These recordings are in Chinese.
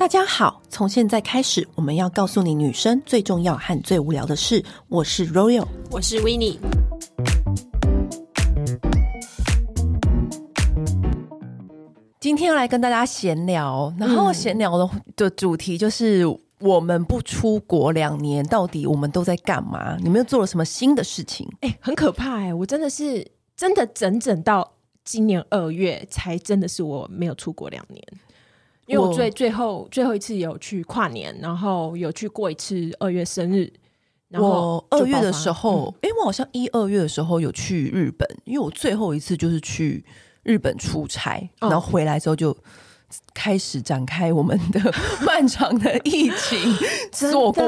大家好，从现在开始，我们要告诉你女生最重要和最无聊的事。我是 Royal，我是 Winnie。今天要来跟大家闲聊，然后闲聊的的主题就是我们不出国两年，到底我们都在干嘛？你们又做了什么新的事情？哎、欸，很可怕哎、欸！我真的是真的整整到今年二月才真的是我没有出国两年。因为我最最后最后一次有去跨年，然后有去过一次二月生日。然后我二月的时候，哎、嗯，我好像一二月的时候有去日本，因为我最后一次就是去日本出差，然后回来之后就开始展开我们的 漫长的疫情 锁国，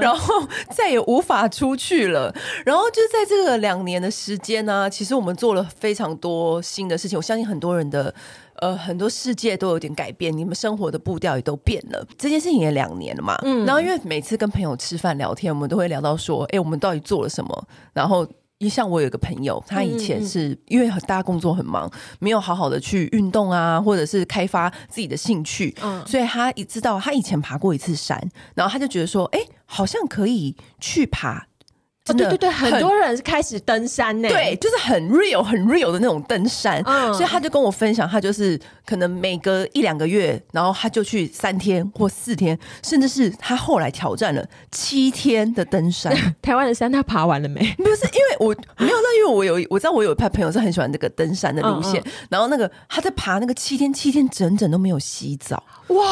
然后再也无法出去了。然后就在这个两年的时间呢、啊，其实我们做了非常多新的事情。我相信很多人的。呃，很多世界都有点改变，你们生活的步调也都变了。这件事情也两年了嘛，嗯，然后因为每次跟朋友吃饭聊天，我们都会聊到说，哎，我们到底做了什么？然后，一像我有一个朋友，他以前是、嗯、因为大家工作很忙，没有好好的去运动啊，或者是开发自己的兴趣，嗯，所以他一知道他以前爬过一次山，然后他就觉得说，哎，好像可以去爬。哦，对对对，很多人开始登山呢，对，就是很 real 很 real 的那种登山，嗯，所以他就跟我分享，他就是可能每隔一两个月，然后他就去三天或四天，甚至是他后来挑战了七天的登山。台湾的山他爬完了没？不是，因为我没有，那因为我有我知道我有一派朋友是很喜欢这个登山的路线，嗯嗯，然后那个他在爬那个七天，七天整整都没有洗澡。哇！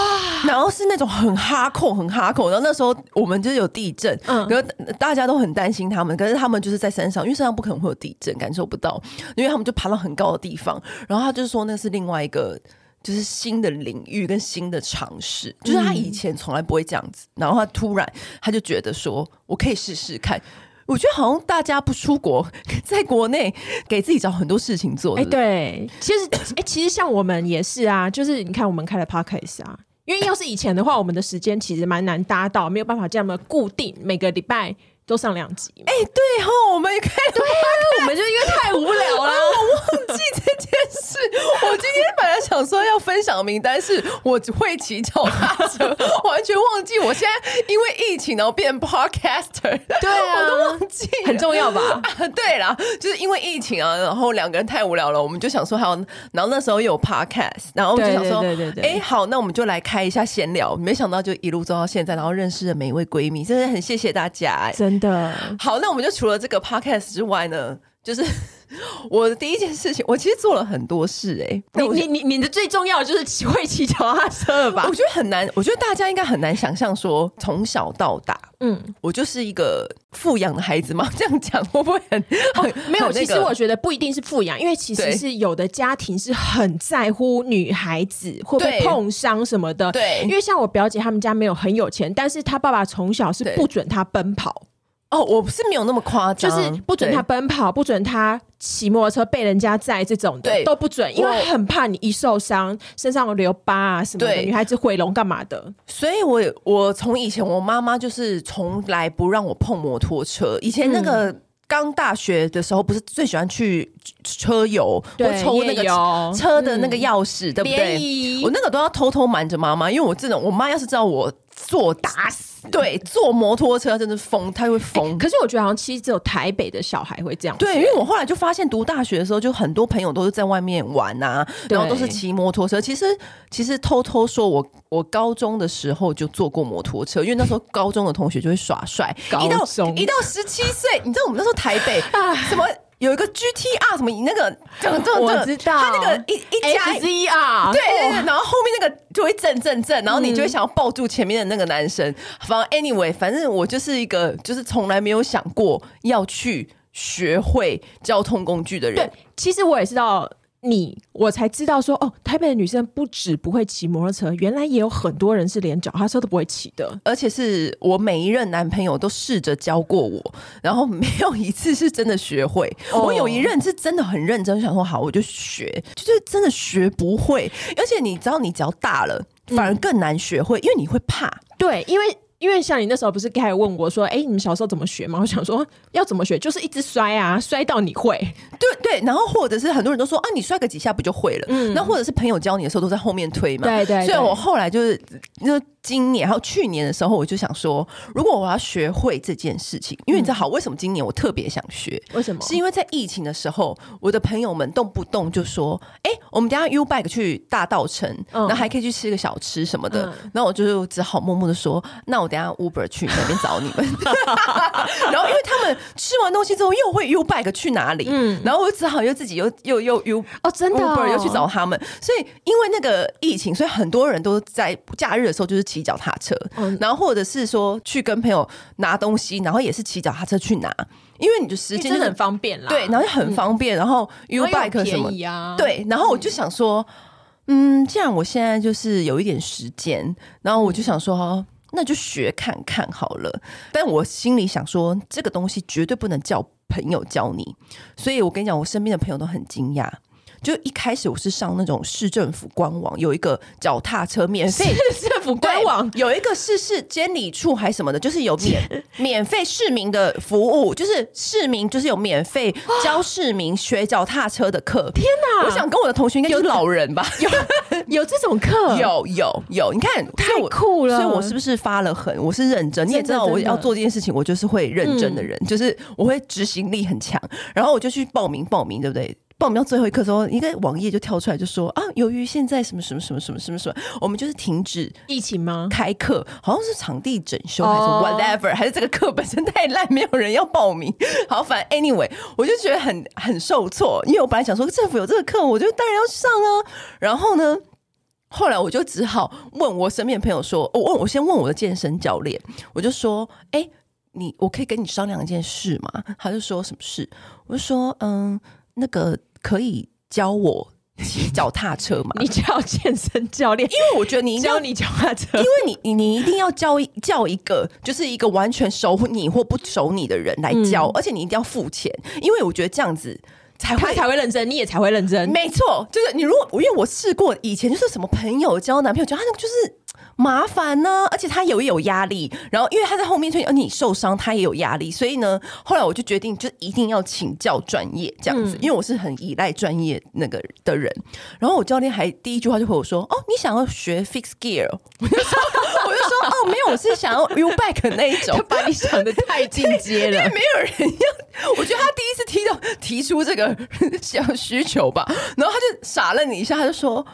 然后是那种很哈扣，很哈扣。然后那时候我们就是有地震，嗯，可是大家都很担心他们。可是他们就是在山上，因为山上不可能会有地震，感受不到。因为他们就爬到很高的地方，然后他就是说那是另外一个，就是新的领域跟新的尝试。就是他以前从来不会这样子，然后他突然他就觉得说，我可以试试看。我觉得好像大家不出国，在国内给自己找很多事情做。哎、欸，对，其实，哎、其实像我们也是啊，就是你看我们开了 Podcast 啊，因为要是以前的话，我们的时间其实蛮难搭到，没有办法这么固定每个礼拜。都上两集，哎、欸，对哈，我们也可以，对啊，我们就因为太无聊了，啊、我忘记这件事。我今天本来想说要分享名单是我只会骑脚踏车，完全忘记。我现在因为疫情然后变 podcaster，对啊，我都忘记，很重要吧？啊、对啦，就是因为疫情啊，然后两个人太无聊了，我们就想说还有，然后那时候又有 podcast，然后我们就想说，对对对，哎，好，那我们就来开一下闲聊。没想到就一路走到现在，然后认识了每一位闺蜜，真的很谢谢大家、欸，真。的好，那我们就除了这个 podcast 之外呢，就是 我的第一件事情，我其实做了很多事哎、欸。你你你你的最重要的就是会骑脚踏车了吧？我觉得很难，我觉得大家应该很难想象说从小到大，嗯，我就是一个富养的孩子嘛。这样讲会不会很很、哦、没有、那个？其实我觉得不一定是富养，因为其实是有的家庭是很在乎女孩子会不会碰伤什么的。对，因为像我表姐他们家没有很有钱，但是她爸爸从小是不准她奔跑。哦，我不是没有那么夸张，就是不准他奔跑，不准他骑摩托车被人家载这种的，都不准，因为很怕你一受伤身上有留疤啊什么的，女孩子毁容干嘛的。所以我我从以前我妈妈就是从来不让我碰摩托车。以前那个刚大学的时候，不是最喜欢去车友，或抽那个车的那个钥匙，对不对？我那个都要偷偷瞒着妈妈，因为我这种我妈要是知道我。做打死，对，坐摩托车真的疯，他会疯、欸。可是我觉得好像其实只有台北的小孩会这样。对，因为我后来就发现，读大学的时候，就很多朋友都是在外面玩啊，然后都是骑摩托车。其实，其实偷偷说我，我高中的时候就坐过摩托车，因为那时候高中的同学就会耍帅。一到一到十七岁，你知道我们那时候台北什么？有一个 GTR 什么那个，这个这个 我知道，他那个一一加 ZR，对对对，然后后面那个就会震震震，然后你就会想要抱住前面的那个男生。反、嗯、正 anyway，反正我就是一个就是从来没有想过要去学会交通工具的人。对，其实我也知道。你我才知道说哦，台北的女生不止不会骑摩托车，原来也有很多人是连脚踏车都不会骑的。而且是我每一任男朋友都试着教过我，然后没有一次是真的学会。哦、我有一任是真的很认真，想说好我就学，就是真的学不会。而且你知道，你只要大了，反而更难学会，嗯、因为你会怕。对，因为因为像你那时候不是刚才问我说，哎，你们小时候怎么学吗？我想说要怎么学，就是一直摔啊，摔到你会。对对，然后或者是很多人都说啊，你摔个几下不就会了？嗯，那或者是朋友教你的时候都在后面推嘛。对对，对。所以我后来就是就。今年还有去年的时候，我就想说，如果我要学会这件事情，因为你知道好，为什么今年我特别想学？为什么？是因为在疫情的时候，我的朋友们动不动就说：“哎、欸，我们等下 U bike 去大稻埕，嗯、然后还可以去吃个小吃什么的。嗯”然后我就只好默默的说：“那我等下 Uber 去那边找你们。” 然后因为他们吃完东西之后又会 U bike 去哪里？嗯，然后我只好又自己又又又 U 哦，真的 Uber 又去找他们。所以因为那个疫情，所以很多人都在假日的时候就是骑脚踏车。然后或者是说去跟朋友拿东西，然后也是骑脚踏车去拿，因为你的时间就很方便啦。对，然后就很方便，嗯、然后 U bike 什么啊？对，然后我就想说，嗯，既然我现在就是有一点时间，然后我就想说，那就学看看好了。但我心里想说，这个东西绝对不能叫朋友教你，所以我跟你讲，我身边的朋友都很惊讶。就一开始我是上那种市政府官网有一个脚踏车免费，市政府官网？有一个市市监理处还是什么的，就是有免 免费市民的服务，就是市民就是有免费教市民学脚踏车的课。天哪！我想跟我的同学应该有老人吧，有有这种课，有有有，你看太酷了，所以我是不是发了狠？我是认真，你也知道我要做这件事情，我就是会认真的人，就是我会执行力很强，然后我就去报名报名，对不对？报名到最后一刻的时候，一个网页就跳出来就说啊，由于现在什么什么什么什么什么什么，我们就是停止疫情吗？开课好像是场地整修还是 whatever，、oh. 还是这个课本身太烂，没有人要报名。好，反正 anyway，我就觉得很很受挫，因为我本来想说政府有这个课，我就当然要上啊。然后呢，后来我就只好问我身边的朋友说，我问我先问我的健身教练，我就说，哎、欸，你我可以跟你商量一件事吗？他就说什么事？我就说，嗯，那个。可以教我骑脚踏车吗？你叫健身教练，因为我觉得你应该教你脚踏车，因为你你你一定要教一叫一个，就是一个完全熟你或不熟你的人来教，嗯、而且你一定要付钱，因为我觉得这样子才会才会认真，你也才会认真。没错，就是你如果因为我试过以前就是什么朋友交男朋友教他那个就是。麻烦呢，而且他也有压力，然后因为他在后面，所以而你受伤，他也有压力，所以呢，后来我就决定，就一定要请教专业这样子，嗯、因为我是很依赖专业那个的人。然后我教练还第一句话就和我说：“哦，你想要学 fix gear？” 我就说：“我就说哦，没有，我是想要 U bike 那一种。”他把你想的太进阶了，因为没有人要。我觉得他第一次提到提出这个 小需求吧，然后他就傻愣你一下，他就说。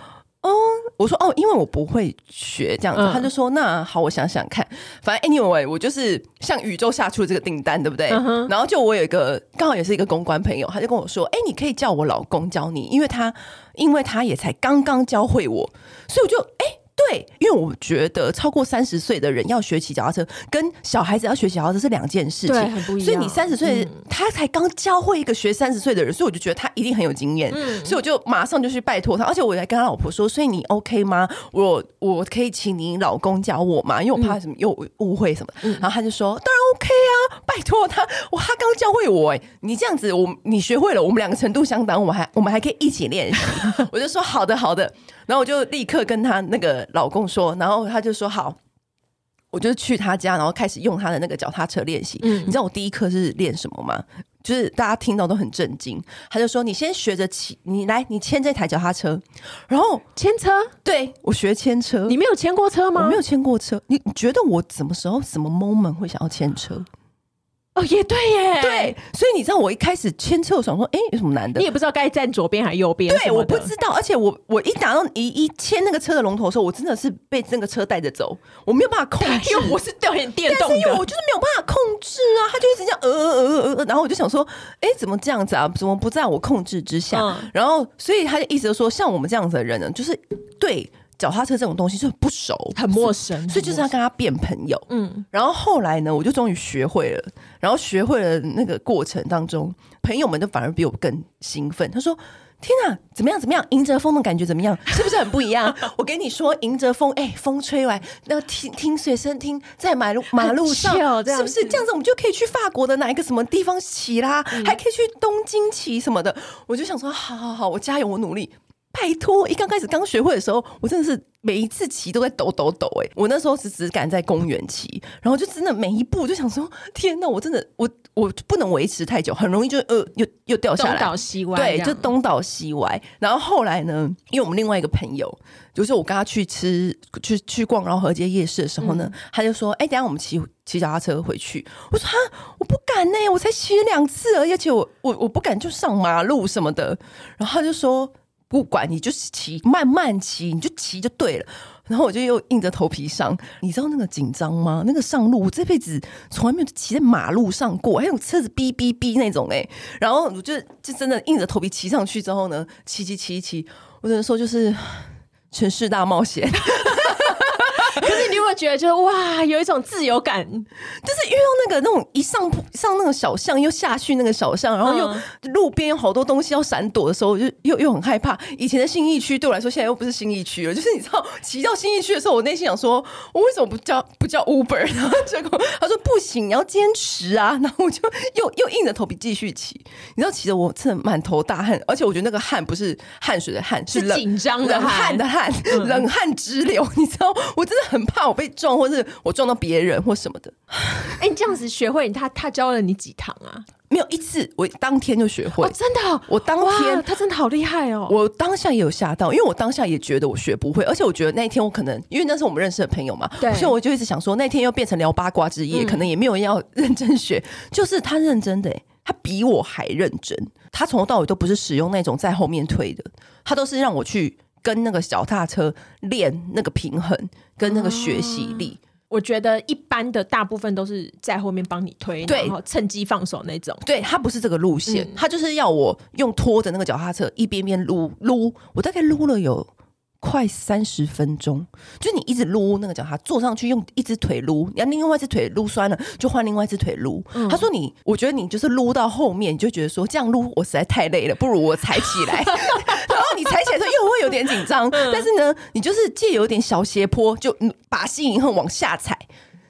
哦，我说哦，因为我不会学这样子，嗯、他就说那好，我想想看。反正 anyway，我就是向宇宙下出了这个订单，对不对？嗯、然后就我有一个刚好也是一个公关朋友，他就跟我说：“哎，你可以叫我老公教你，因为他因为他也才刚刚教会我，所以我就哎。”对，因为我觉得超过三十岁的人要学骑脚踏车，跟小孩子要学骑脚踏车是两件事情，对，很不一样。所以你三十岁，嗯、他才刚教会一个学三十岁的人，所以我就觉得他一定很有经验，嗯、所以我就马上就去拜托他，而且我还跟他老婆说，所以你 OK 吗？我我可以请你老公教我吗？因为我怕什么又误会什么。嗯、然后他就说，当然 OK 啊，拜托他，我，他刚教会我，欸，你这样子，我你学会了，我们两个程度相当，我们还我们还可以一起练习。我就说好的好的。然后我就立刻跟他那个老公说，然后他就说好，我就去他家，然后开始用他的那个脚踏车练习。嗯，你知道我第一课是练什么吗？就是大家听到都很震惊。他就说：“你先学着骑，你来，你牵这台脚踏车，然后牵车。”对，我学牵车。你没有牵过车吗？我没有牵过车。你觉得我什么时候、什么 moment 会想要牵车？哦，也对耶，对，所以你知道我一开始牵车，我想说，哎，有什么难的？你也不知道该站左边还是右边，对，我不知道，而且我我一打到一一牵那个车的龙头的时候，我真的是被那个车带着走，我没有办法控制，因为我是掉点电动的，因为我就是没有办法控制啊，他就一直这样，呃呃呃呃，然后我就想说，哎，怎么这样子啊？怎么不在我控制之下？嗯、然后，所以他就意思就说，像我们这样子的人呢，就是对。脚踏车这种东西就很不熟，很陌生，所以就是要跟他变朋友。嗯，然后后来呢，我就终于学会了。然后学会了那个过程当中，朋友们都反而比我更兴奋。他说：“天啊，怎么样？怎么样？迎着风的感觉怎么样？是不是很不一样？” 我跟你说，迎着风，哎，风吹来，那听听随身听，在马路马路上，是不是这样子？我们就可以去法国的哪一个什么地方骑啦，嗯、还可以去东京骑什么的。我就想说，好好好，我加油，我努力。拜托，一刚开始刚学会的时候，我真的是每一次骑都在抖抖抖。哎，我那时候是只敢在公园骑，然后就真的每一步就想说，天哪，我真的 我我不能维持太久，很容易就呃又又掉下来，东倒西歪，对，就东倒西歪。然后后来呢，因为我们另外一个朋友，就是我跟他去吃去去逛然后河街夜市的时候呢，嗯、他就说，哎，等下我们骑骑脚踏车回去。我说哈，我不敢呢，我才骑了两次而已，而且我我我不敢就上马路什么的。然后他就说。不管你就是骑，慢慢骑，你就骑就对了。然后我就又硬着头皮上，你知道那个紧张吗？那个上路，我这辈子从来没有骑在马路上过，还有车子哔哔哔那种哎、然后我就就真的硬着头皮骑上去之后呢，骑骑骑骑，我只能说就是城市大冒险。可是你有没有觉得，就是哇，有一种自由感，就是遇到那个那种一上上那个小巷，又下去那个小巷，然后又路边有好多东西要闪躲的时候，我就又又很害怕。以前的新义区对我来说，现在又不是新义区了。就是你知道，骑到新义区的时候，我内心想说，我为什么不叫不叫 Uber？然后结果他说不行，你要坚持啊。然后我就又 又硬着头皮继续骑。你知道，骑的我真的满头大汗，而且我觉得那个汗不是汗水的汗，是紧张的汗的汗，冷汗直流。你知道，我真的。很怕我被撞，或是我撞到别人或什么的。哎、欸，你这样子学会他，他教了你几堂啊？没有一次，我当天就学会。哦、真的、哦，我当天他真的好厉害哦！我当下也有吓到，因为我当下也觉得我学不会，而且我觉得那一天我可能因为那是我们认识的朋友嘛，对，所以我就一直想说那天又变成聊八卦之夜，嗯、可能也没有人要认真学。就是他认真的，他比我还认真。他从头到尾都不是使用那种在后面推的，他都是让我去。跟那个脚踏车练那个平衡，跟那个学习力，啊，我觉得一般的大部分都是在后面帮你推，对，然后趁机放手那种。对，他不是这个路线，嗯，他就是要我用拖着那个脚踏车一边边撸撸，我大概撸了有快三十分钟，就你一直撸那个脚踏坐上去，用一只腿撸，你要另外一只腿撸酸了，就换另外一只腿撸。嗯，他说你，我觉得你就是撸到后面，你就觉得说这样撸我实在太累了，不如我踩起来。然后你踩起来的时候又会有点紧张，但是呢，你就是借有点小斜坡，就把心以后往下踩。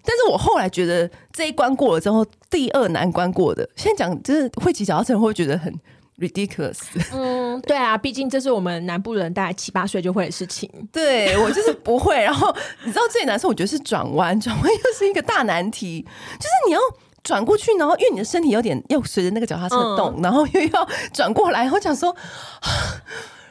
但是我后来觉得这一关过了之后，第二难关过的，现在讲就是会骑脚踏车会觉得很 ridiculous。嗯，对啊，毕竟这是我们南部人大概七八岁就会的事情。对，我就是不会。然后你知道最难受，我觉得是转弯，转弯又是一个大难题，就是你要。转过去，然后因为你的身体有点要随着那个脚踏车动，嗯、然后又要转过来。我想说，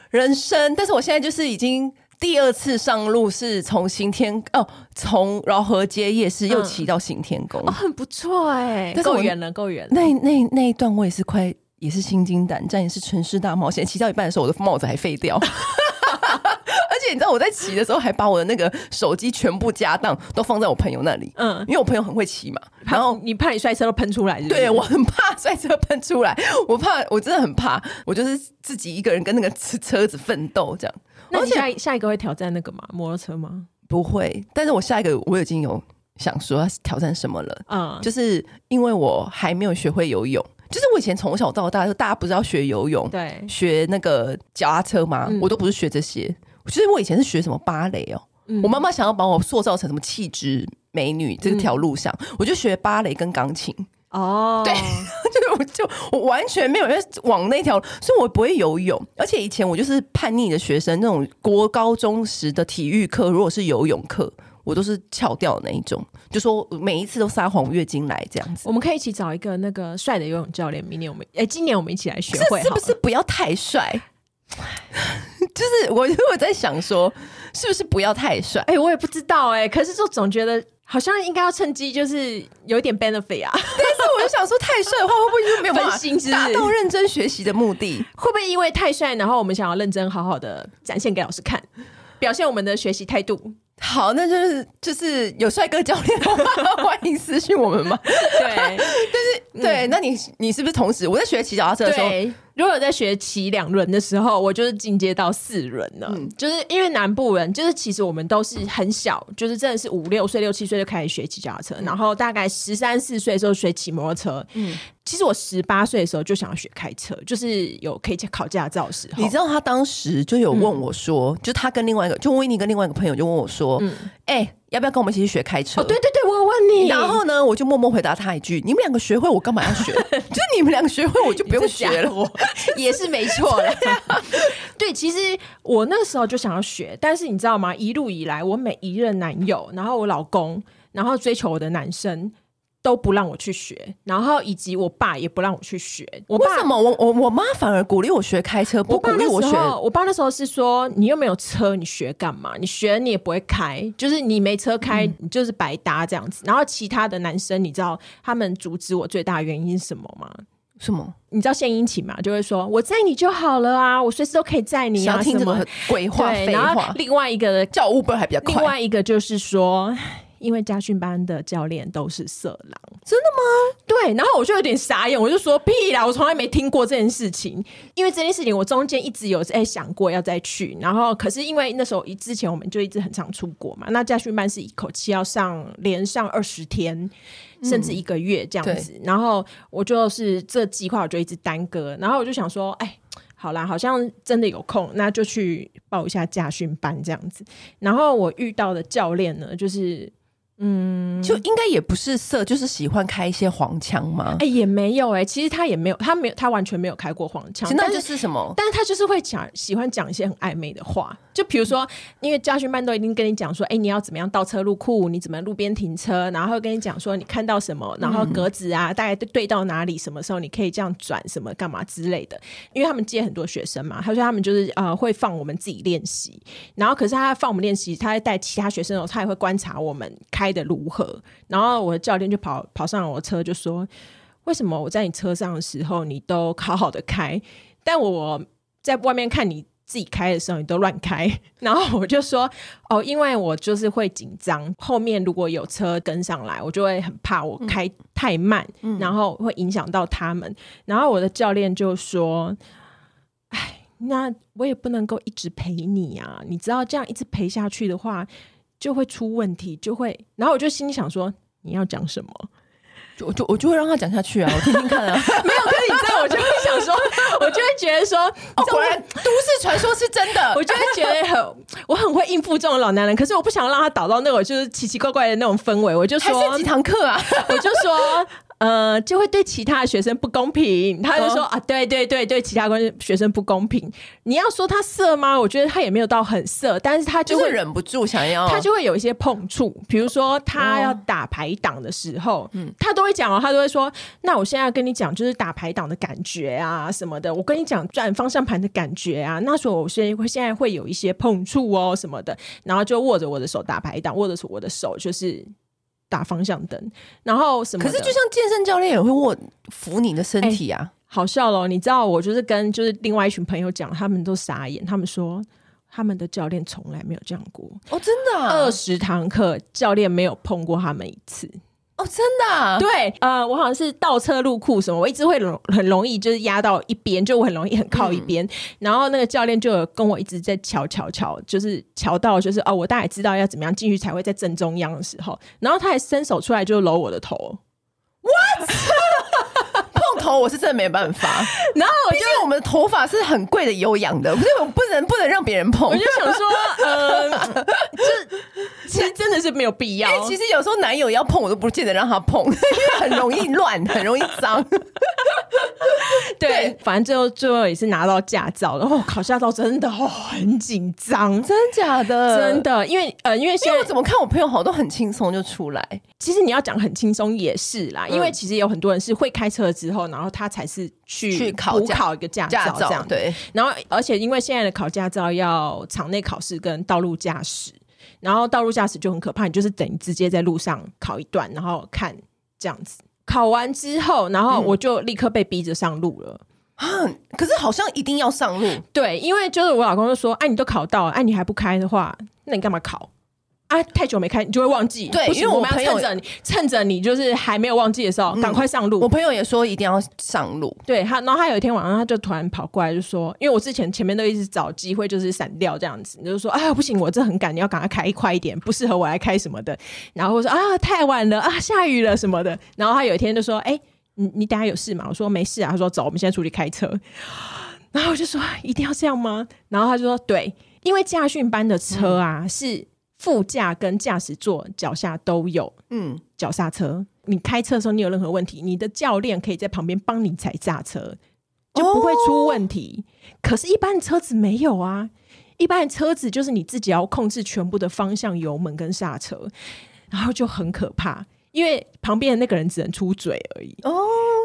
人生，但是我现在就是已经第二次上路，是从行天哦，从饶河街夜市又骑到行天宫，嗯哦，很不错哎，够远了，够远了。那那那一段我也是快，也是心惊胆战，也是城市大冒险。骑到一半的时候，我的帽子还废掉。而且你知道我在骑的时候，还把我的那个手机全部家当都放在我朋友那里。嗯，因为我朋友很会骑嘛，然后你怕你摔车都喷出来是是？对，我很怕摔车喷出来，我怕，我真的很怕，我就是自己一个人跟那个车车子奋斗这样。那你下下一个会挑战那个吗？摩托车吗？不会，但是我下一个我已经有想说要挑战什么了。嗯，就是因为我还没有学会游泳。就是我以前从小到大，就大家不是要学游泳，对，学那个脚踏车吗？嗯、我都不是学这些。其实我以前是学什么芭蕾哦，嗯、我妈妈想要把我塑造成什么气质美女这条路上，嗯、我就学芭蕾跟钢琴。哦，对，就是我就我完全没有在往那条，所以我不会游泳。而且以前我就是叛逆的学生，那种国高中时的体育课，如果是游泳课。我都是翘掉的那一种，就说每一次都撒谎月经来这样子。我们可以一起找一个那个帅的游泳教练，明年我们哎、欸，今年我们一起来学会，是不是不要太帅？就是我我在想说，是不是不要太帅？哎、欸，我也不知道哎、欸，可是就总觉得好像应该要趁机，就是有一点 benefit 啊。但是我就想说，太帅的话会不会就没有办法达到 认真学习的目的？会不会因为太帅，然后我们想要认真好好的展现给老师看，表现我们的学习态度？好，那就是就是有帅哥教练的话，欢迎私信我们嘛。对，但是对，那你你是不是同时我在学骑脚踏车的时候？如果在学骑两轮的时候，我就是进阶到四轮了。嗯，就是因为南部人，就是其实我们都是很小，就是真的是五六岁、六七岁就开始学骑脚踏车，嗯、然后大概十三四岁的时候学骑摩托车。嗯，其实我十八岁的时候就想要学开车，就是有可以考驾照的时候。你知道他当时就有问我说，嗯、就他跟另外一个，就威尼跟另外一个朋友就问我说，嗯，哎、欸。要不要跟我们一起去学开车？哦，对对对，我问你。然后呢，我就默默回答他一句：“你们两个学会，我干嘛要学？就你们两个学会，我就不用学了。”我 也是没错了。对，其实我那个时候就想要学，但是你知道吗？一路以来，我每一任男友，然后我老公，然后追求我的男生。都不让我去学，然后以及我爸也不让我去学。我爸为什么？我我我妈反而鼓励我学开车，不鼓励我学。我爸那时候是说：“你又没有车，你学干嘛？你学你也不会开，就是你没车开，你就是白搭这样子。嗯”然后其他的男生，你知道他们阻止我最大的原因是什么吗？什么？你知道献殷勤嘛？就会说：“我载你就好了啊，我随时都可以载你啊。”听什么鬼话废话？然后另外一个叫 Uber 还比较快。另外一个就是说。因为家训班的教练都是色狼，真的吗？对，然后我就有点傻眼，我就说屁啦，我从来没听过这件事情。因为这件事情，我中间一直有哎想过要再去，然后可是因为那时候一之前我们就一直很常出国嘛，那家训班是一口气要上连上二十天，甚至一个月这样子，嗯、然后我就是这计划我就一直耽搁，然后我就想说，哎，好啦，好像真的有空，那就去报一下驾训班这样子。然后我遇到的教练呢，就是。嗯，就应该也不是色，就是喜欢开一些黄腔嘛？哎、欸，也没有哎、欸，其实他也没有，他没有，他完全没有开过黄腔。那就是什么？但是他就是会讲，喜欢讲一些很暧昧的话。就比如说，嗯、因为驾训班都已经跟你讲说，哎、欸，你要怎么样倒车入库，你怎么路边停车，然后会跟你讲说你看到什么，然后格子啊，大概对到哪里，什么时候你可以这样转，什么干嘛之类的。因为他们接很多学生嘛，他说他们就是呃会放我们自己练习，然后可是他放我们练习，他在带其他学生的时候，他也会观察我们开。开的如何？然后我的教练就跑跑上了我的车，就说：“为什么我在你车上的时候，你都好好的开，但我在外面看你自己开的时候，你都乱开？” 然后我就说：“哦，因为我就是会紧张，后面如果有车跟上来，我就会很怕我开太慢，嗯、然后会影响到他们。”然后我的教练就说：“哎，那我也不能够一直陪你啊，你知道这样一直陪下去的话。”就会出问题，就会，然后我就心里想说，你要讲什么？就我就我就会让他讲下去啊，我听听看啊。没有，可是你知道，我就会想说，我就会觉得说，哦，果然都市传说是真的，我就会觉得很，我很会应付这种老男人，可是我不想让他导到那种就是奇奇怪怪的那种氛围，我就说几堂课啊，我就说。呃，就会对其他的学生不公平。他就说、哦、啊，对对对，对其他关学生不公平。你要说他色吗？我觉得他也没有到很色，但是他就会就是忍不住想要，他就会有一些碰触。比如说他要打排档的时候，嗯、哦，他都会讲哦，他都会说，那我现在要跟你讲，就是打排档的感觉啊什么的。我跟你讲转方向盘的感觉啊，那时候我现在会现在会有一些碰触哦什么的，然后就握着我的手打排档，握着我的手就是。打方向灯，然后什么？可是就像健身教练也会握扶你的身体啊，欸、好笑咯。你知道，我就是跟就是另外一群朋友讲，他们都傻眼，他们说他们的教练从来没有这样过哦，真的、啊，二十堂课教练没有碰过他们一次。哦，真的、啊？对，呃，我好像是倒车入库什么，我一直会容很容易就是压到一边，就我很容易很靠一边，嗯、然后那个教练就有跟我一直在瞧瞧瞧，就是瞧到就是哦，我大概知道要怎么样进去才会在正中央的时候，然后他还伸手出来就搂我的头，what？头我是真的没办法，然后我就因为我们的头发是很贵的有氧的，所以我不能不能让别人碰。我就想说，呃，这 其实真的是没有必要。其实有时候男友要碰，我都不见得让他碰，因为很容易乱，很容易脏。对，反正最后最后也是拿到驾照，然后考驾照真的哦很紧张，真假的？真的，因为呃，因为现在我怎么看我朋友好多很轻松就出来。其实你要讲很轻松也是啦，因为其实有很多人是会开车之后，然后他才是去去考考一个驾照这样。对，然后而且因为现在的考驾照要场内考试跟道路驾驶，然后道路驾驶就很可怕，你就是等于直接在路上考一段，然后看这样子。考完之后，然后我就立刻被逼着上路了。嗯，可是好像一定要上路。对，因为就是我老公就说：“哎，你都考到了，哎，你还不开的话，那你干嘛考？”啊，太久没开，你就会忘记。对，因为我朋友趁着你趁着你就是还没有忘记的时候，赶、嗯、快上路。我朋友也说一定要上路。对他，然后他有一天晚上，他就突然跑过来就说：“因为我之前前面都一直找机会就是闪掉这样子，你就说啊不行，我这很赶，你要赶快开快一点，不适合我来开什么的。”然后我说：“啊，太晚了啊，下雨了什么的。”然后他有一天就说：“哎、欸，你你等下有事吗？”我说：“没事啊。”他说：“走，我们现在出去开车。”然后我就说：“一定要这样吗？”然后他就说：“对，因为驾训班的车啊、嗯、是。”副驾跟驾驶座脚下都有，嗯，脚刹车。你开车的时候，你有任何问题，你的教练可以在旁边帮你踩刹车。就不会出问题。哦、可是，一般的车子没有啊，一般的车子就是你自己要控制全部的方向、油门跟刹车，然后就很可怕，因为旁边的那个人只能出嘴而已。哦，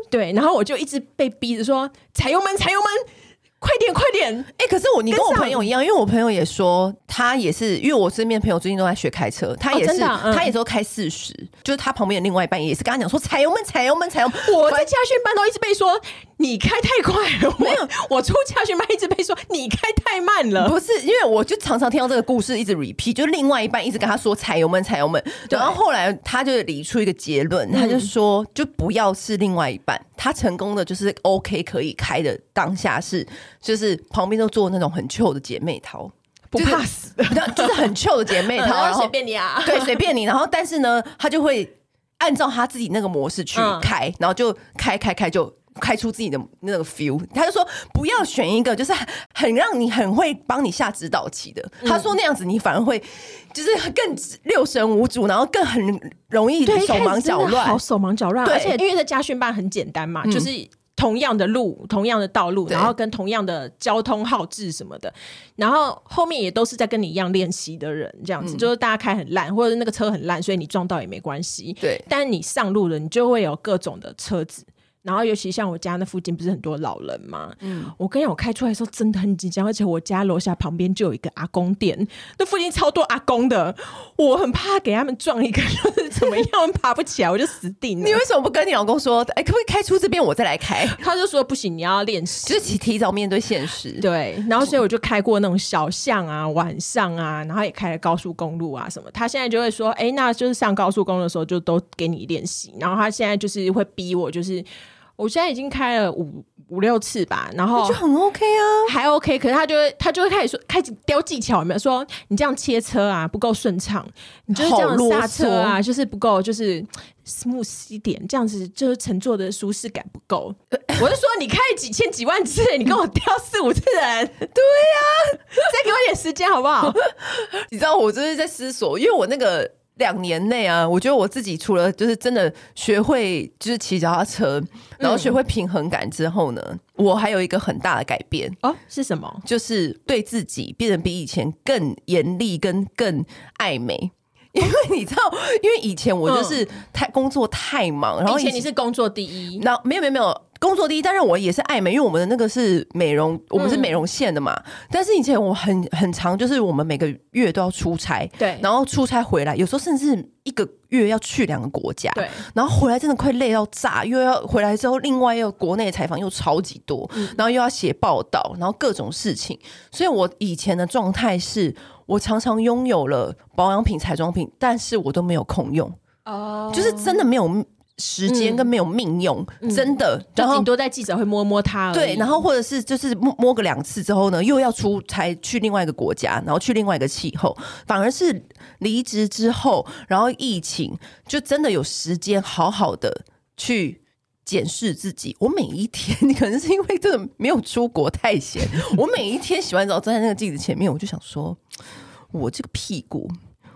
对，然后我就一直被逼着说踩油门，踩油门。快点，快点！哎、欸，可是我你跟我朋友一样，因为我朋友也说他也是，因为我身边朋友最近都在学开车，他也是，哦嗯、他也说开四十，就是他旁边的另外一半也是跟他讲说踩油门，踩油门，踩油门。我在家训班都一直被说你开太快了，没有，我出家训班一直被说你开太慢了。不是，因为我就常常听到这个故事一直 repeat，就另外一半一直跟他说踩油门，踩油门。然后后来他就理出一个结论，嗯、他就说就不要是另外一半，他成功的就是 OK 可以开的当下是。就是旁边都坐那种很臭的姐妹淘，不怕死的，就是很臭的姐妹淘，然后随便你啊，对，随便你。然后 但是呢，他就会按照他自己那个模式去开，然后就开开开就开出自己的那个 feel。他就说不要选一个就是很让你很会帮你下指导棋的。他说那样子你反而会就是更六神无主，然后更很容易手忙脚乱，好手忙脚乱。而且因为在家训班很简单嘛，就是。同样的路，同样的道路，然后跟同样的交通号志什么的，然后后面也都是在跟你一样练习的人，这样子，嗯、就是大家开很烂，或者是那个车很烂，所以你撞到也没关系。对，但是你上路了，你就会有各种的车子。然后，尤其像我家那附近不是很多老人吗？嗯，我跟你讲，我开出来的时候真的很紧张，而且我家楼下旁边就有一个阿公店，那附近超多阿公的，我很怕给他们撞一个，就是怎么样爬不起来，我就死定了。你为什么不跟你老公说？哎，可不可以开出这边，我再来开？他就说不行，你要练习，就是提早面对现实。对，然后所以我就开过那种小巷啊，晚上啊，然后也开了高速公路啊什么。他现在就会说，哎，那就是上高速公路的时候就都给你练习。然后他现在就是会逼我，就是。我现在已经开了五五六次吧，然后就很 OK 啊，还 OK。可是他就会他就会开始说，开始雕技巧，有没有说你这样切车啊不够顺畅，你就是这样刹车啊，就是不够，就是 smooth 一点，这样子就是乘坐的舒适感不够。我是说你开几千几万次，你跟我雕四五次人，对呀、啊，再给我点时间好不好？你知道我就是在思索，因为我那个。两年内啊，我觉得我自己除了就是真的学会就是骑脚踏车，然后学会平衡感之后呢，嗯、我还有一个很大的改变哦，是什么？就是对自己变得比以前更严厉跟更爱美。因为你知道，因为以前我就是太工作太忙，然后以前你是工作第一，那没有没有没有工作第一，但是我也是爱美，因为我们的那个是美容，我们是美容线的嘛。嗯、但是以前我很很长，就是我们每个月都要出差，对，然后出差回来，有时候甚至一个月要去两个国家，对，然后回来真的快累到炸，又要回来之后，另外又国内采访又超级多，嗯、然后又要写报道，然后各种事情，所以我以前的状态是。我常常拥有了保养品、彩妆品，但是我都没有空用哦，oh. 就是真的没有时间跟没有命用，嗯、真的。嗯、然后顶多在记者会摸摸他，对，然后或者是就是摸摸个两次之后呢，又要出差去另外一个国家，然后去另外一个气候，反而是离职之后，然后疫情就真的有时间好好的去检视自己。我每一天，你 可能是因为这个没有出国太闲，我每一天洗完澡站在那个镜子前面，我就想说。我这个屁股，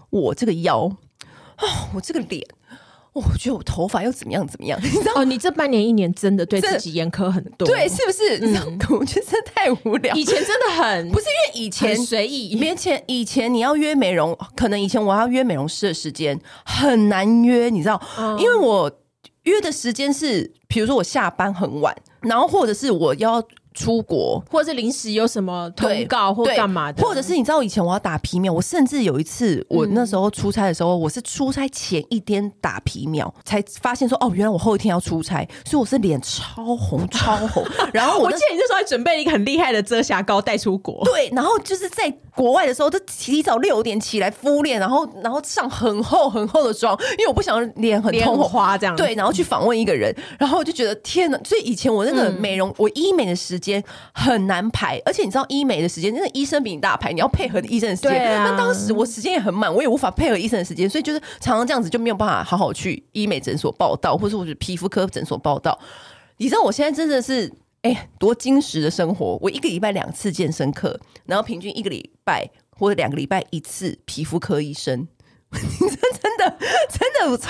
我这个腰，啊，我这个脸，我觉得我头发又怎么样怎么样？你知道哦，你这半年一年真的对自己严苛很多，对，是不是？嗯，我觉得真的太无聊。以前真的很不是因为以前随意，以前以前你要约美容，可能以前我要约美容师的时间很难约，你知道？嗯，因为我约的时间是，比如说我下班很晚，然后或者是我要。出国，或者是临时有什么通告或干嘛的，或者是你知道以前我要打皮秒，我甚至有一次我那时候出差的时候，嗯、我是出差前一天打皮秒，才发现说哦，原来我后一天要出差，所以我是脸超红超红。然后我，我记得你那时候还准备了一个很厉害的遮瑕膏带出国，对，然后就是在国外的时候，就提早六点起来敷脸，然后然后上很厚很厚的妆，因为我不想脸很通红花这样，对，然后去访问一个人，然后我就觉得天哪，所以以前我那个美容、嗯、我医美的时间。间很难排，而且你知道医美的时间，那个医生比你大排，你要配合医生的时间。那、啊、当时我时间也很满，我也无法配合医生的时间，所以就是常常这样子就没有办法好好去医美诊所报道，或者我去皮肤科诊所报道。你知道我现在真的是哎、欸、多精实的生活，我一个礼拜两次健身课，然后平均一个礼拜或者两个礼拜一次皮肤科医生。你真真的真的，我真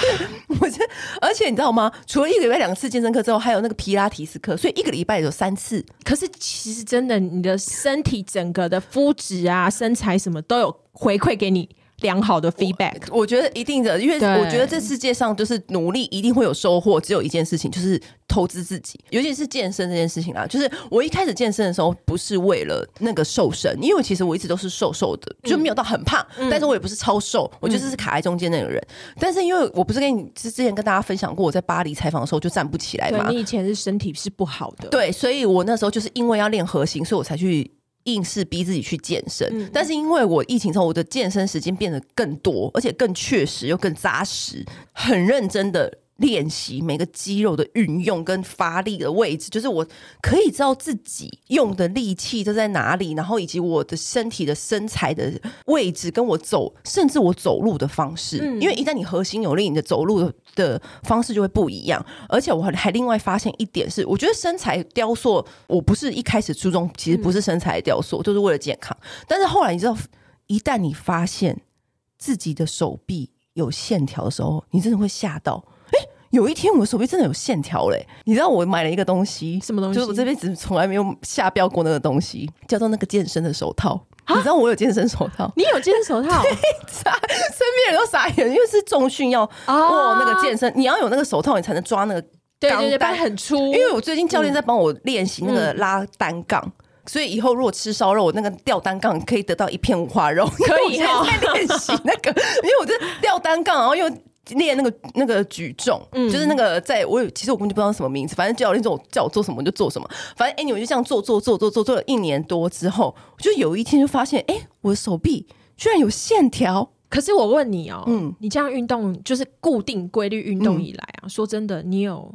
我真，而且你知道吗？除了一个礼拜两次健身课之后，还有那个皮拉提斯课，所以一个礼拜有三次。可是其实真的，你的身体整个的肤质啊、身材什么都有回馈给你。良好的 feedback，我，我觉得一定的，因为我觉得这世界上就是努力一定会有收获，只有一件事情就是投资自己，尤其是健身这件事情啦。就是我一开始健身的时候，不是为了那个瘦身，因为其实我一直都是瘦瘦的，就没有到很胖，嗯、但是我也不是超瘦，我就是是卡在中间那个人。嗯、但是因为我不是跟你之前跟大家分享过，我在巴黎采访的时候就站不起来嘛，你以前是身体是不好的，对，所以我那时候就是因为要练核心，所以我才去。硬是逼自己去健身，嗯、但是因为我疫情之后，我的健身时间变得更多，而且更确实又更扎实，很认真的。练习每个肌肉的运用跟发力的位置，就是我可以知道自己用的力气都在哪里，然后以及我的身体的身材的位置，跟我走，甚至我走路的方式。嗯、因为一旦你核心有力，你的走路的方式就会不一样。而且我还另外发现一点是，我觉得身材雕塑，我不是一开始注重其实不是身材雕塑，就是为了健康。但是后来你知道，一旦你发现自己的手臂有线条的时候，你真的会吓到。有一天，我手臂真的有线条嘞！你知道我买了一个东西，什么东西？就是我这辈子从来没有下标过那个东西，叫做那个健身的手套。你知道我有健身手套？你有健身手套？身边人都傻眼，因为是重训要哦，那个健身，你要有那个手套，你才能抓那个对对对，很粗。因为我最近教练在帮我练习那个拉单杠，嗯、所以以后如果吃烧肉，我那个吊单杠可以得到一片五花肉。可以 在练习那个，因为我这吊单杠，然后又。练那个那个举重，嗯、就是那个在我有其实我根本就不知道什么名字，反正教练叫我叫我做什么我就做什么，反正哎，你们就这样做做做做做做了一年多之后，我就有一天就发现，哎、欸，我的手臂居然有线条。可是我问你哦，嗯，你这样运动就是固定规律运动以来啊，嗯、说真的，你有？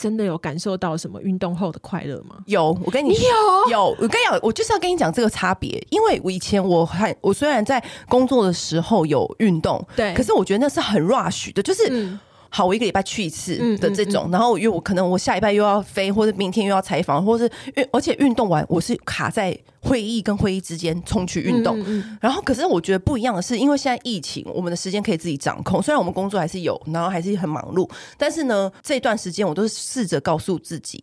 真的有感受到什么运动后的快乐吗？有，我跟你，你有有，我跟你讲，我就是要跟你讲这个差别，因为我以前我还我虽然在工作的时候有运动，对，可是我觉得那是很 rush 的，就是。嗯好，我一个礼拜去一次的这种，嗯嗯嗯、然后因为我可能我下礼拜又要飞，或者明天又要采访，或者是运，而且运动完我是卡在会议跟会议之间冲去运动，然后可是我觉得不一样的是，因为现在疫情，我们的时间可以自己掌控，虽然我们工作还是有，然后还是很忙碌，但是呢，这段时间我都是试着告诉自己，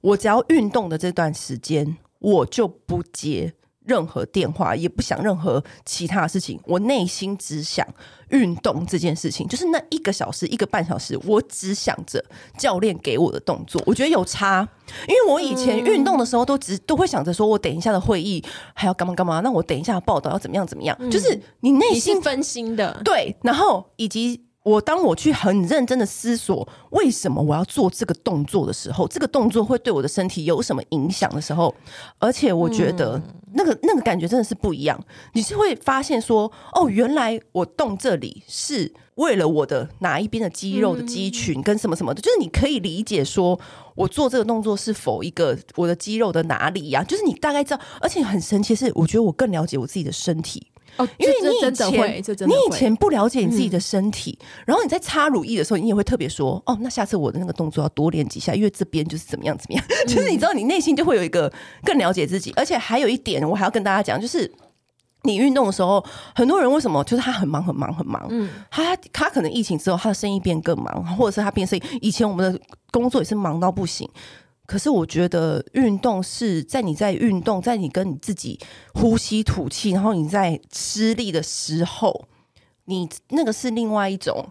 我只要运动的这段时间，我就不接。任何电话也不想任何其他的事情，我内心只想运动这件事情，就是那一个小时一个半小时，我只想着教练给我的动作。我觉得有差，因为我以前运动的时候都只都会想着说，我等一下的会议还要干嘛干嘛，那我等一下的报道要怎么样怎么样，就是你内心分心的，对，然后以及。我当我去很认真的思索为什么我要做这个动作的时候，这个动作会对我的身体有什么影响的时候，而且我觉得那个那个感觉真的是不一样。你是会发现说，哦，原来我动这里是为了我的哪一边的肌肉的肌群跟什么什么的，就是你可以理解说我做这个动作是否一个我的肌肉的哪里呀？就是你大概知道，而且很神奇的是，我觉得我更了解我自己的身体。哦，因为你以前你以前不了解你自己的身体，嗯、然后你在擦乳液的时候，你也会特别说：“哦，那下次我的那个动作要多练几下，因为这边就是怎么样怎么样。嗯 ”就是你知道，你内心就会有一个更了解自己。而且还有一点，我还要跟大家讲，就是你运动的时候，很多人为什么就是他很忙很忙很忙？嗯，他他可能疫情之后，他的生意变更忙，或者是他变生意。以前我们的工作也是忙到不行。可是我觉得运动是在你在运动，在你跟你自己呼吸吐气，然后你在吃力的时候，你那个是另外一种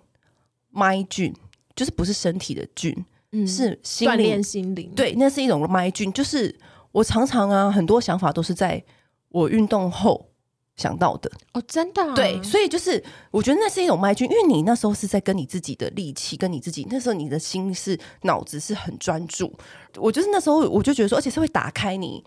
mind 菌，就是不是身体的菌，嗯，是心锻炼心灵。对，那是一种 mind 菌，就是我常常啊，很多想法都是在我运动后。想到的哦，真的、啊、对，所以就是我觉得那是一种麦菌，因为你那时候是在跟你自己的力气，跟你自己那时候你的心是脑子是很专注。我就是那时候我就觉得说，而且是会打开你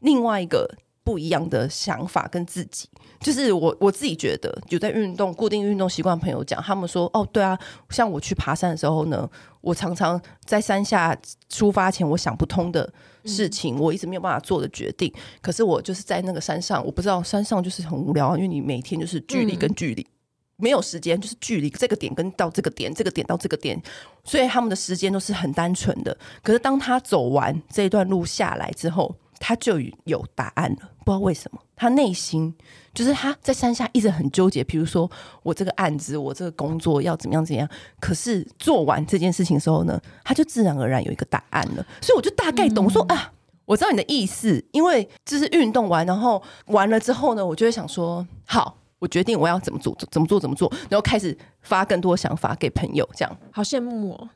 另外一个不一样的想法跟自己。就是我我自己觉得有在运动、固定运动习惯朋友讲，他们说哦，对啊，像我去爬山的时候呢，我常常在山下出发前，我想不通的。事情我一直没有办法做的决定，可是我就是在那个山上，我不知道山上就是很无聊，因为你每天就是距离跟距离，嗯、没有时间，就是距离这个点跟到这个点，这个点到这个点，所以他们的时间都是很单纯的。可是当他走完这一段路下来之后，他就有答案了，不知道为什么，他内心就是他在山下一直很纠结。比如说，我这个案子，我这个工作要怎么样怎样，可是做完这件事情的时候呢，他就自然而然有一个答案了。所以我就大概懂说啊，我知道你的意思，因为就是运动完，然后完了之后呢，我就会想说，好，我决定我要怎么做，怎么做，怎么做，然后开始发更多想法给朋友，这样。好羡慕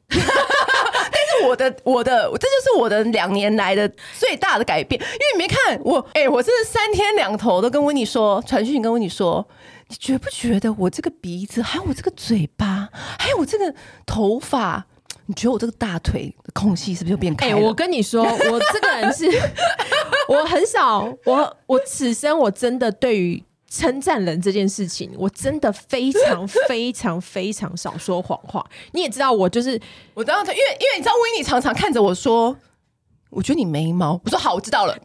我的我的，这就是我的两年来的最大的改变。因为你没看我，哎、我真的三天两头都跟温妮说传讯，跟温妮说，你觉不觉得我这个鼻子，还有我这个嘴巴，还有我这个头发，你觉得我这个大腿的空隙是不是就变开了？哎、我跟你说，我这个人是，我很少，我我此生我真的对于。称赞人这件事情，我真的非常 非常非常少说谎话。你也知道，我就是我知道他，因为因为你知道，维尼常常看着我说：“我觉得你眉毛。”我说：“好，我知道了。”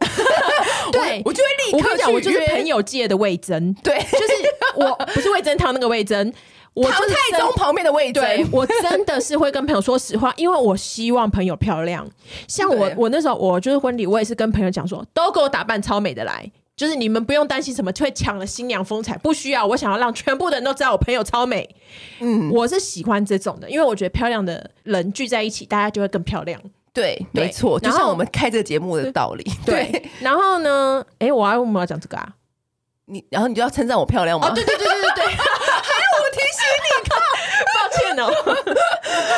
对，我就会立刻去约。我就是朋友界的味噌，对，就是我不是味噌汤那个味噌，我唐太宗旁边的味噌。我真的是会跟朋友说实话，因为我希望朋友漂亮。像我，我那时候我就是婚礼，我也是跟朋友讲说，都给我打扮超美的来。就是你们不用担心什么会抢了新娘风采，不需要。我想要让全部的人都知道我朋友超美。嗯，我是喜欢这种的，因为我觉得漂亮的人聚在一起，大家就会更漂亮。对，没错，就像我们开这个节目的道理。对，对，然后呢？哎，我要我们要讲这个啊？你然后你就要称赞我漂亮吗？哦，对对对对对对，还有我提醒你，靠，抱歉哦。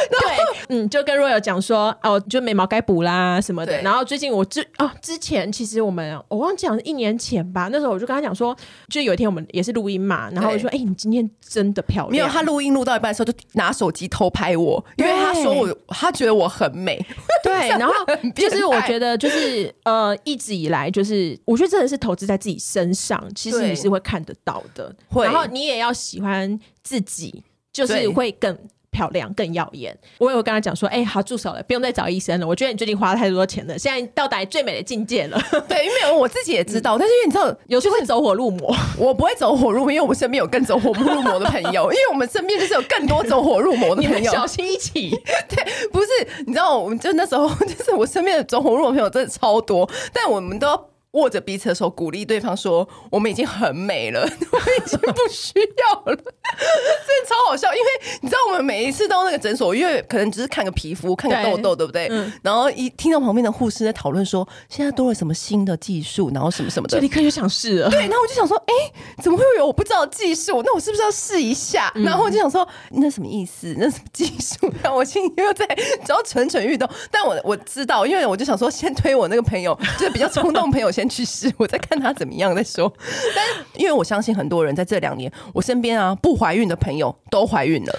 对，嗯，就跟 Royal 讲说，哦，就眉毛该补啦什么的。然后最近我之哦，之前其实我们我忘记讲一年前吧，那时候我就跟他讲说，就有一天我们也是录音嘛，然后我就说，哎、欸，你今天真的漂亮。没有，他录音录到一半的时候就拿手机偷拍我，因为他说我，他觉得我很美。对，然后就是我觉得就是呃，一直以来就是我觉得真的是投资在自己身上，其实你是会看得到的。然后你也要喜欢自己，就是会更。漂亮更耀眼，我有跟他讲说，哎、欸，好住手了，不用再找医生了。我觉得你最近花了太多钱了，现在到达最美的境界了。对，因为我自己也知道，嗯、但是因为你知道，有时候会走火入魔。我不会走火入魔，因为我们身边有更走火入魔的朋友，因为我们身边就是有更多走火入魔的朋友。小心一起，对，不是，你知道，我们就那时候就是我身边的走火入魔朋友真的超多，但我们都。握着彼此的手，鼓励对方说：“我们已经很美了，我们已经不需要了。” 真的超好笑，因为你知道，我们每一次到那个诊所，因为可能只是看个皮肤、看个痘痘，对不对？嗯、然后一听到旁边的护士在讨论说现在多了什么新的技术，然后什么什么的，就立刻就想试了。对，然后我就想说：“哎、欸，怎么会有我不知道的技术？那我是不是要试一下？”嗯、然后我就想说：“那什么意思？那什么技术？”然后我心里又在只要蠢蠢欲动。但我我知道，因为我就想说，先推我那个朋友，就是比较冲动朋友先。去试，我再看他怎么样再说。但是因为我相信很多人在这两年，我身边啊不怀孕的朋友都怀孕了，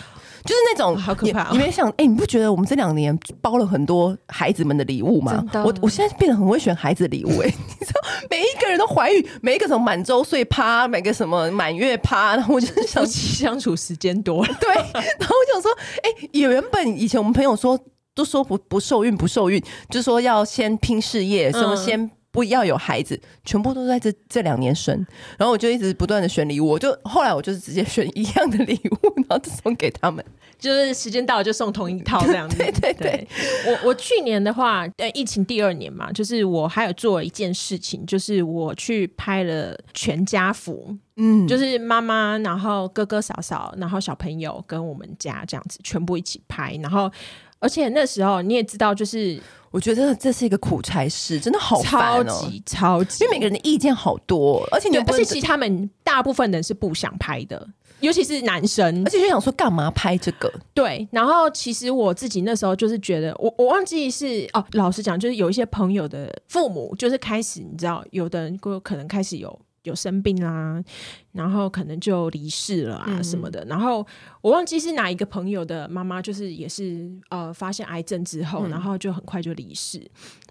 就是那种好可怕、哦。你没想，哎、欸，你不觉得我们这两年包了很多孩子们的礼物吗？我我现在变得很会选孩子礼物、欸，哎，你知道，每一个人都怀孕，每一个什么满周岁趴，每个什么满月趴，然后我就是想相处时间多了，对。然后我想说，哎、欸，原本以前我们朋友说都说不不受孕不受孕，就是说要先拼事业，什么先。嗯不要有孩子，全部都在这这两年生，然后我就一直不断的选礼物，我就后来我就是直接选一样的礼物，然后就送给他们，就是时间到了就送同一套这样子。对对对，对。我我去年的话，呃，疫情第二年嘛，就是我还有做了一件事情，就是我去拍了全家福，嗯，就是妈妈，然后哥哥嫂嫂，然后小朋友跟我们家这样子全部一起拍，然后而且那时候你也知道，就是。我觉得这是一个苦差事，真的好烦哦，超级超级，因为每个人的意见好多，而且你而且其实他们大部分人是不想拍的，尤其是男生，而且就想说干嘛拍这个？对，然后其实我自己那时候就是觉得，我我忘记是哦，老实讲，就是有一些朋友的父母就是开始，你知道，有的人可能开始有。有生病啦，然后可能就离世了啊什么的。嗯、然后我忘记是哪一个朋友的妈妈，就是也是呃发现癌症之后，嗯、然后就很快就离世。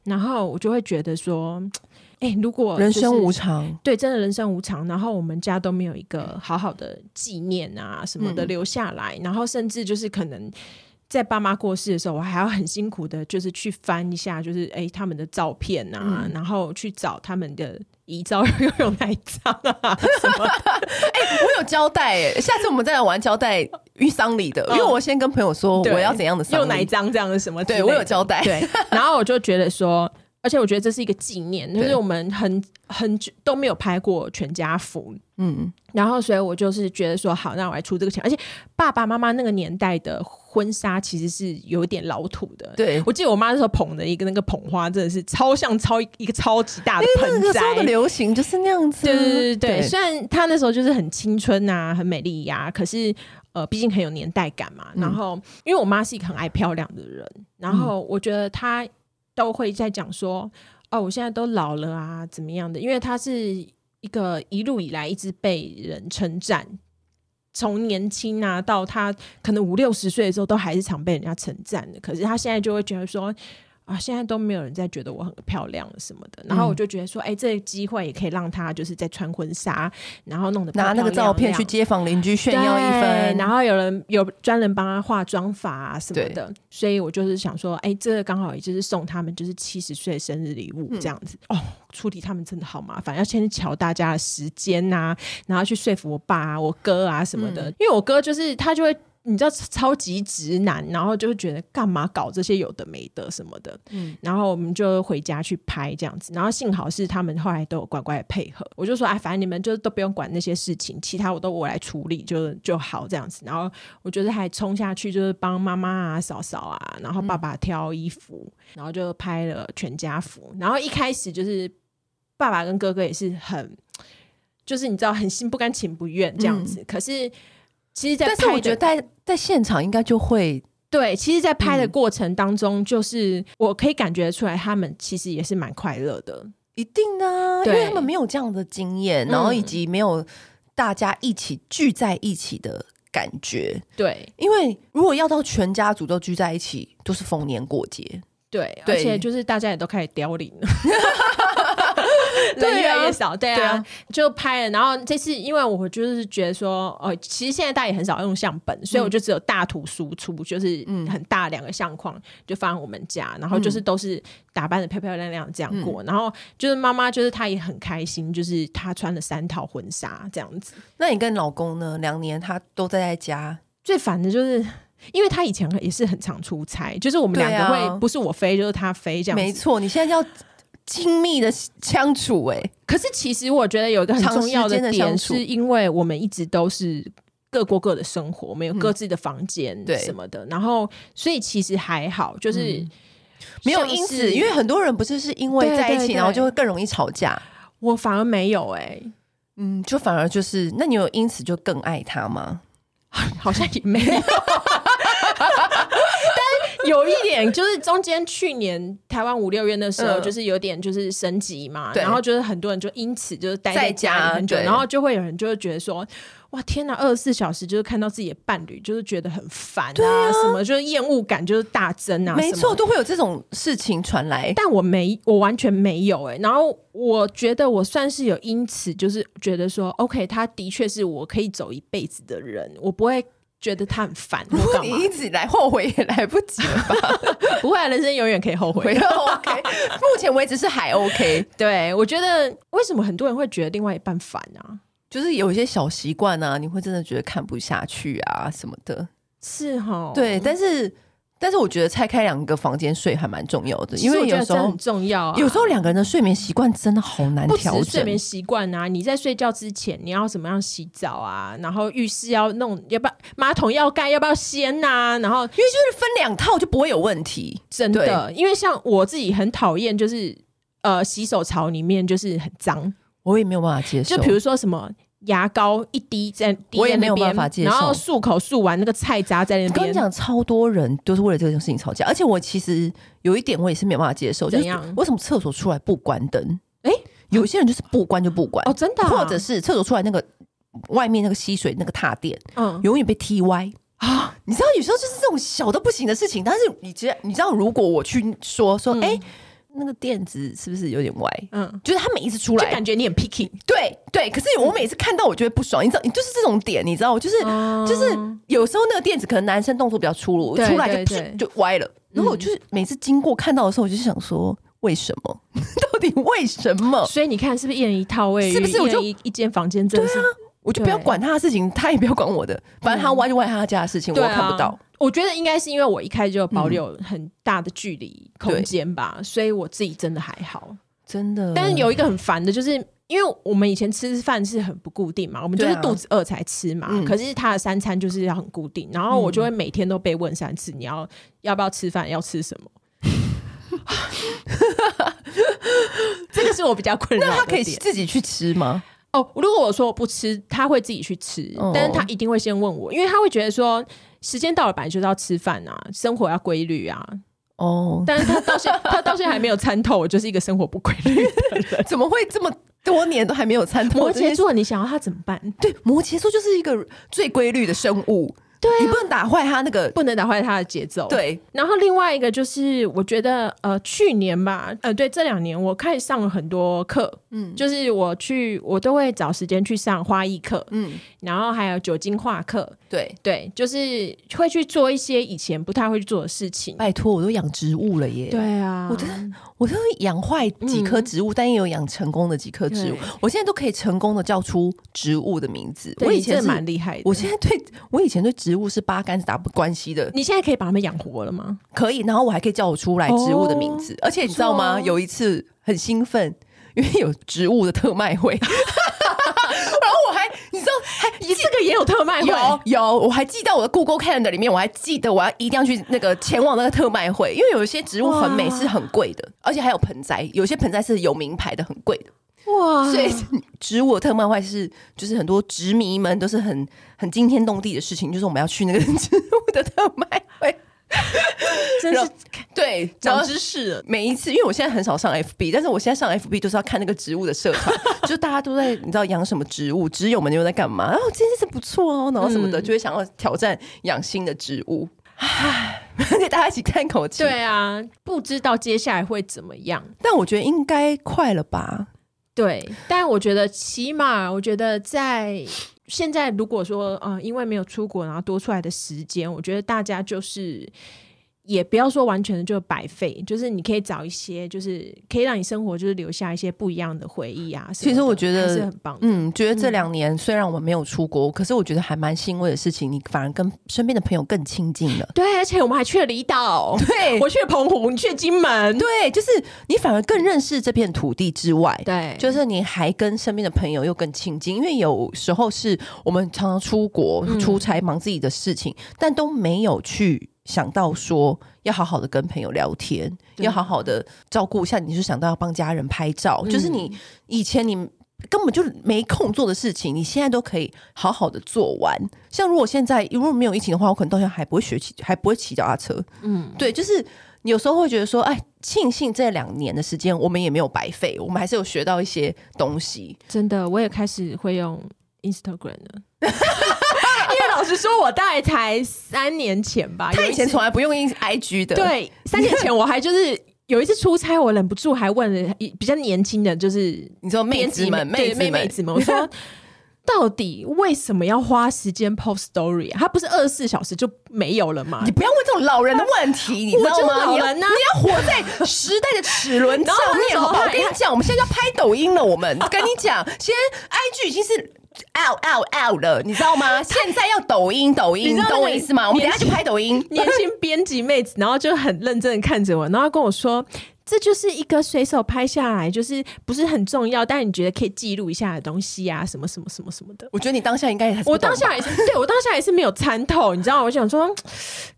然后我就会觉得说，哎、欸，如果、就是、人生无常，对，真的人生无常。然后我们家都没有一个好好的纪念啊什么的留下来，嗯、然后甚至就是可能。在爸妈过世的时候，我还要很辛苦的，就是去翻一下，就是哎、欸，他们的照片啊，嗯、然后去找他们的遗照又有哪一张啊什么的？哎、欸，我有交代哎，下次我们再来玩交代遇丧礼的，因为我先跟朋友说我要怎样的丧礼，用哪一张这样的什么？对我有交代。对，然后我就觉得说。而且我觉得这是一个纪念，就是我们很很久都没有拍过全家福，嗯，然后所以我就是觉得说，好，那我来出这个钱。而且爸爸妈妈那个年代的婚纱其实是有点老土的，对，我记得我妈那时候捧的一个那个捧花，真的是超像超一个超级大的盆栽，那个的流行就是那样子，对对对对。虽然她那时候就是很青春啊，很美丽呀，可是。呃，毕竟很有年代感嘛。然后，嗯、因为我妈是一个很爱漂亮的人，然后我觉得她都会在讲说：“哦，我现在都老了啊，怎么样的？”因为他是一个一路以来一直被人称赞，从年轻啊到他可能五六十岁的时候，都还是常被人家称赞的。可是他现在就会觉得说。啊，现在都没有人在觉得我很漂亮了什么的，然后我就觉得说，哎、嗯欸，这个机会也可以让她就是在穿婚纱，然后弄得拿那个照片去街坊邻居炫耀一番，然后有人有专人帮她化妆法啊什么的，所以我就是想说，哎、欸，这个刚好也就是送他们就是七十岁生日礼物这样子、嗯、哦。处理他们真的好麻烦，要先瞧大家的时间呐、啊，然后去说服我爸啊、我哥啊什么的，嗯、因为我哥就是他就会。你知道超级直男，然后就会觉得干嘛搞这些有的没的什么的，嗯，然后我们就回家去拍这样子，然后幸好是他们后来都有乖乖的配合，我就说哎，反正你们就都不用管那些事情，其他我都我来处理就就好这样子，然后我觉得还冲下去就是帮妈妈啊、嫂嫂啊，然后爸爸挑衣服，然后就拍了全家福，然后一开始就是爸爸跟哥哥也是很，就是你知道很心不甘情不愿这样子，嗯、可是。其实，在，但是我觉得在在现场应该就会对。其实，在拍的过程当中，就是我可以感觉出来，他们其实也是蛮快乐的。一定呢啊，因为他们没有这样的经验，然后以及没有大家一起聚在一起的感觉。对，因为如果要到全家族都聚在一起，都是逢年过节。对，而且就是大家也都开始凋零了。对，越来越少，对啊，对啊，就拍了。然后这次，因为我就是觉得说，哦，其实现在大家也很少用相本，所以我就只有大图输出，就是很大两个相框就放在我们家，然后就是都是打扮的漂漂亮亮这样过。嗯、然后就是妈妈，就是她也很开心，就是她穿了三套婚纱这样子。那你跟老公呢？两年他都在在家，最烦的就是，因为他以前也是很常出差，就是我们两个会不是我飞就是他飞这样子。没错，你现在要。亲密的相处，哎，可是其实我觉得有一个很重要的点，是因为我们一直都是各过各的生活，没有各自的房间，对什么的，嗯、然后所以其实还好，就是、嗯、没有因此，因为很多人不是是因为在一起，然后就会更容易吵架，我反而没有、欸，哎，嗯，就反而就是，那你有因此就更爱他吗？好像也没有。有一点就是中间去年台湾五六月的时候，就是有点就是升级嘛，然后就是很多人就因此就是待在家里很久，然后就会有人就会觉得说，哇天哪，二十四小时就是看到自己的伴侣，就是觉得很烦啊，什么就是厌恶感就是大增啊，没错，都会有这种事情传来，但我没，我完全没有哎，然后我觉得我算是有因此就是觉得说，OK，他的确是我可以走一辈子的人，我不会。觉得他很烦，如果你一直来后悔也来不及了吧？不会，人生永远可以后悔。OK，目前为止是还 OK。对，我觉得为什么很多人会觉得另外一半烦啊？就是有一些小习惯啊，你会真的觉得看不下去啊什么的。是哈，对，但是。但是我觉得拆开两个房间睡还蛮重要的，因为有时候很重要。有时候两个人的睡眠习惯真的好难调整。睡眠习惯啊，你在睡觉之前你要怎么样洗澡啊？然后浴室要弄，要不要马桶要盖，要不要掀呐？然后因为就是分两套就不会有问题，真的。因为像我自己很讨厌，就是呃洗手槽里面就是很脏，我也没有办法接受。就比如说什么。牙膏一滴在，在我也没有办法接受。然后漱口漱完那个菜渣在那边。跟你讲，超多人都是为了这件事情吵架。而且我其实有一点，我也是没有办法接受。怎样？为什么厕所出来不关灯？哎、欸，有些人就是不关就不关。哦，真的、啊。或者是厕所出来那个外面那个吸水那个踏垫，嗯，永远被踢歪啊！你知道，有时候就是这种小的不行的事情。但是你知道，你知道，如果我去说说，哎、嗯。欸那个垫子是不是有点歪？嗯，就是他每一次出来，就感觉你很 picky。对对，可是我每次看到，我就会不爽。你知道，你就是这种点，你知道，我就是、嗯、就是有时候那个垫子可能男生动作比较粗鲁，出来就就歪了。然后我就是每次经过看到的时候，我就想说，为什么？到底为什么？所以你看，是不是一人一套位？是不是我就一一间房间？真的是。我就不要管他的事情，他也不要管我的，反正他歪就歪他家的事情，我看不到。我觉得应该是因为我一开始就保留很大的距离空间吧，所以我自己真的还好，真的。但是有一个很烦的，就是因为我们以前吃饭是很不固定嘛，我们就是肚子饿才吃嘛。啊、可是他的三餐就是要很固定，然后我就会每天都被问三次，你要要不要吃饭，要吃什么？这个是我比较困扰。那他可以自己去吃吗？哦，如果我说我不吃，他会自己去吃，哦、但是他一定会先问我，因为他会觉得说。时间到了，本来就是要吃饭啊，生活要规律啊。哦，但是他到现 他到现在还没有参透，我就是一个生活不规律的人。怎么会这么多年都还没有参透？摩羯座，你想要他怎么办？对，摩羯座就是一个最规律的生物。对、啊，你不能打坏他那个，不能打坏他的节奏。对，然后另外一个就是，我觉得呃，去年吧，呃，对，这两年我开始上了很多课，嗯，就是我去，我都会找时间去上花艺课，嗯，然后还有酒精画课，对。对，就是会去做一些以前不太会去做的事情。拜托，我都养植物了耶！对啊，我真的，我都养坏几棵植物，嗯、但也有养成功的几棵植物，我现在都可以成功的叫出植物的名字。我以前是蛮厉害的，我现在对我以前对植物是八竿子打不关系的。你现在可以把它们养活了吗？可以，然后我还可以叫我出来植物的名字，哦、而且你知道吗？有一次很兴奋，因为有植物的特卖会，你这个也有特卖会，有有，我还记到我的 Google Calendar 里面，我还记得我要一定要去那个前往那个特卖会，因为有一些植物很美，是很贵的，而且还有盆栽，有些盆栽是有名牌的，很贵的。哇！所以植物的特卖会是，就是很多植迷们都是很很惊天动地的事情，就是我们要去那个 植物的特卖会，真是对长知识了。每一次，因为我现在很少上 FB，但是我现在上 FB 就是要看那个植物的社团，就大家都在你知道养什么植物，植友们又在干嘛？然后这件事不错哦，然后什么的，就会想要挑战养新的植物。唉，给 大家一起叹口气。对啊，不知道接下来会怎么样，但我觉得应该快了吧。对，但我觉得起码，我觉得在现在，如果说，呃，因为没有出国，然后多出来的时间，我觉得大家就是。也不要说完全的就白费，就是你可以找一些，就是可以让你生活就是留下一些不一样的回忆啊。其实我觉得是很棒，嗯，觉得这两年虽然我们没有出国，嗯、可是我觉得还蛮欣慰的事情，你反而跟身边的朋友更亲近了。对，而且我们还去了离岛，对，我去了澎湖，你去了金门，对，就是你反而更认识这片土地之外，对，就是你还跟身边的朋友又更亲近，因为有时候是我们常常出国出差忙自己的事情，嗯、但都没有去。想到说要好好的跟朋友聊天，要好好的照顾一下，你就想到要帮家人拍照，嗯、就是你以前你根本就没空做的事情，你现在都可以好好的做完。像如果现在如果没有疫情的话，我可能到现在还不会学骑，还不会骑脚踏车。嗯，对，就是有时候会觉得说，哎，庆幸这两年的时间我们也没有白费，我们还是有学到一些东西。真的，我也开始会用 Instagram 了。因为老实说，我大概才三年前吧，他以前从来不用 IG 的。对，三年前我还就是 有一次出差，我忍不住还问了比较年轻的，就是你说妹子们、妹子们、妹子们，我说到底为什么要花时间 post story 啊？它不是二十四小时就没有了吗？你不要问这种老人的问题，你知道吗？老人呢，你要活在时代的齿轮上面，好不好？我跟你讲，我们现在要拍抖音了，我们跟你讲，现在 IG 已经是。Out out out 了，你知道吗？现在要抖音，抖音，你懂我意思吗？我们等下去拍抖音。年轻编辑妹子，然后就很认真的看着我，然后跟我说。这就是一个随手拍下来，就是不是很重要，但是你觉得可以记录一下的东西啊，什么什么什么什么的。我觉得你当下应该也是我当下也是，对我当下也是没有参透，你知道吗？我想说，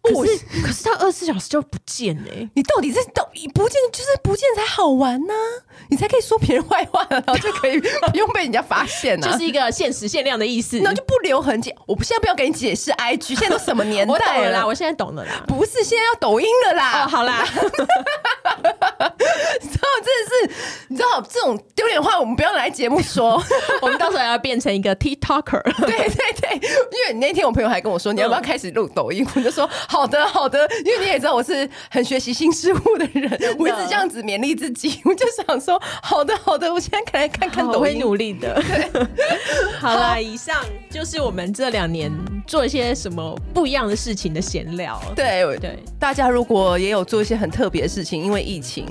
可是可是他二十四小时就不见哎、欸，你到底是到不见就是不见才好玩呢、啊？你才可以说别人坏话，然后就可以不用被人家发现呢、啊？就是一个限时限量的意思，那就不留痕迹。我现在不要给你解释，IG 现在都什么年代了？我懂了啦，我现在懂了啦。不是，现在要抖音了啦。哦，好啦。你知道，真的是你知道这种丢脸的话，我们不要来节目说。我们到时候要变成一个 TikToker。对对对，因为你那天我朋友还跟我说，你要不要开始录抖音？我就说好的好的，因为你也知道我是很学习新事物的人，的我一直这样子勉励自己。我就想说好的好的，我现在可以看看抖音，我会努力的。对，好啦，以上就是我们这两年做一些什么不一样的事情的闲聊。对对，大家如果也有做一些很特别的事情，因为疫情。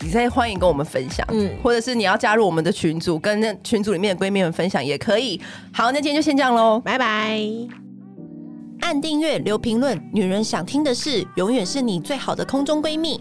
你再欢迎跟我们分享，嗯，或者是你要加入我们的群组，跟那群组里面的闺蜜们分享也可以。好，那今天就先这样喽，拜拜。按订阅，留评论。女人想听的事，永远是你最好的空中闺蜜。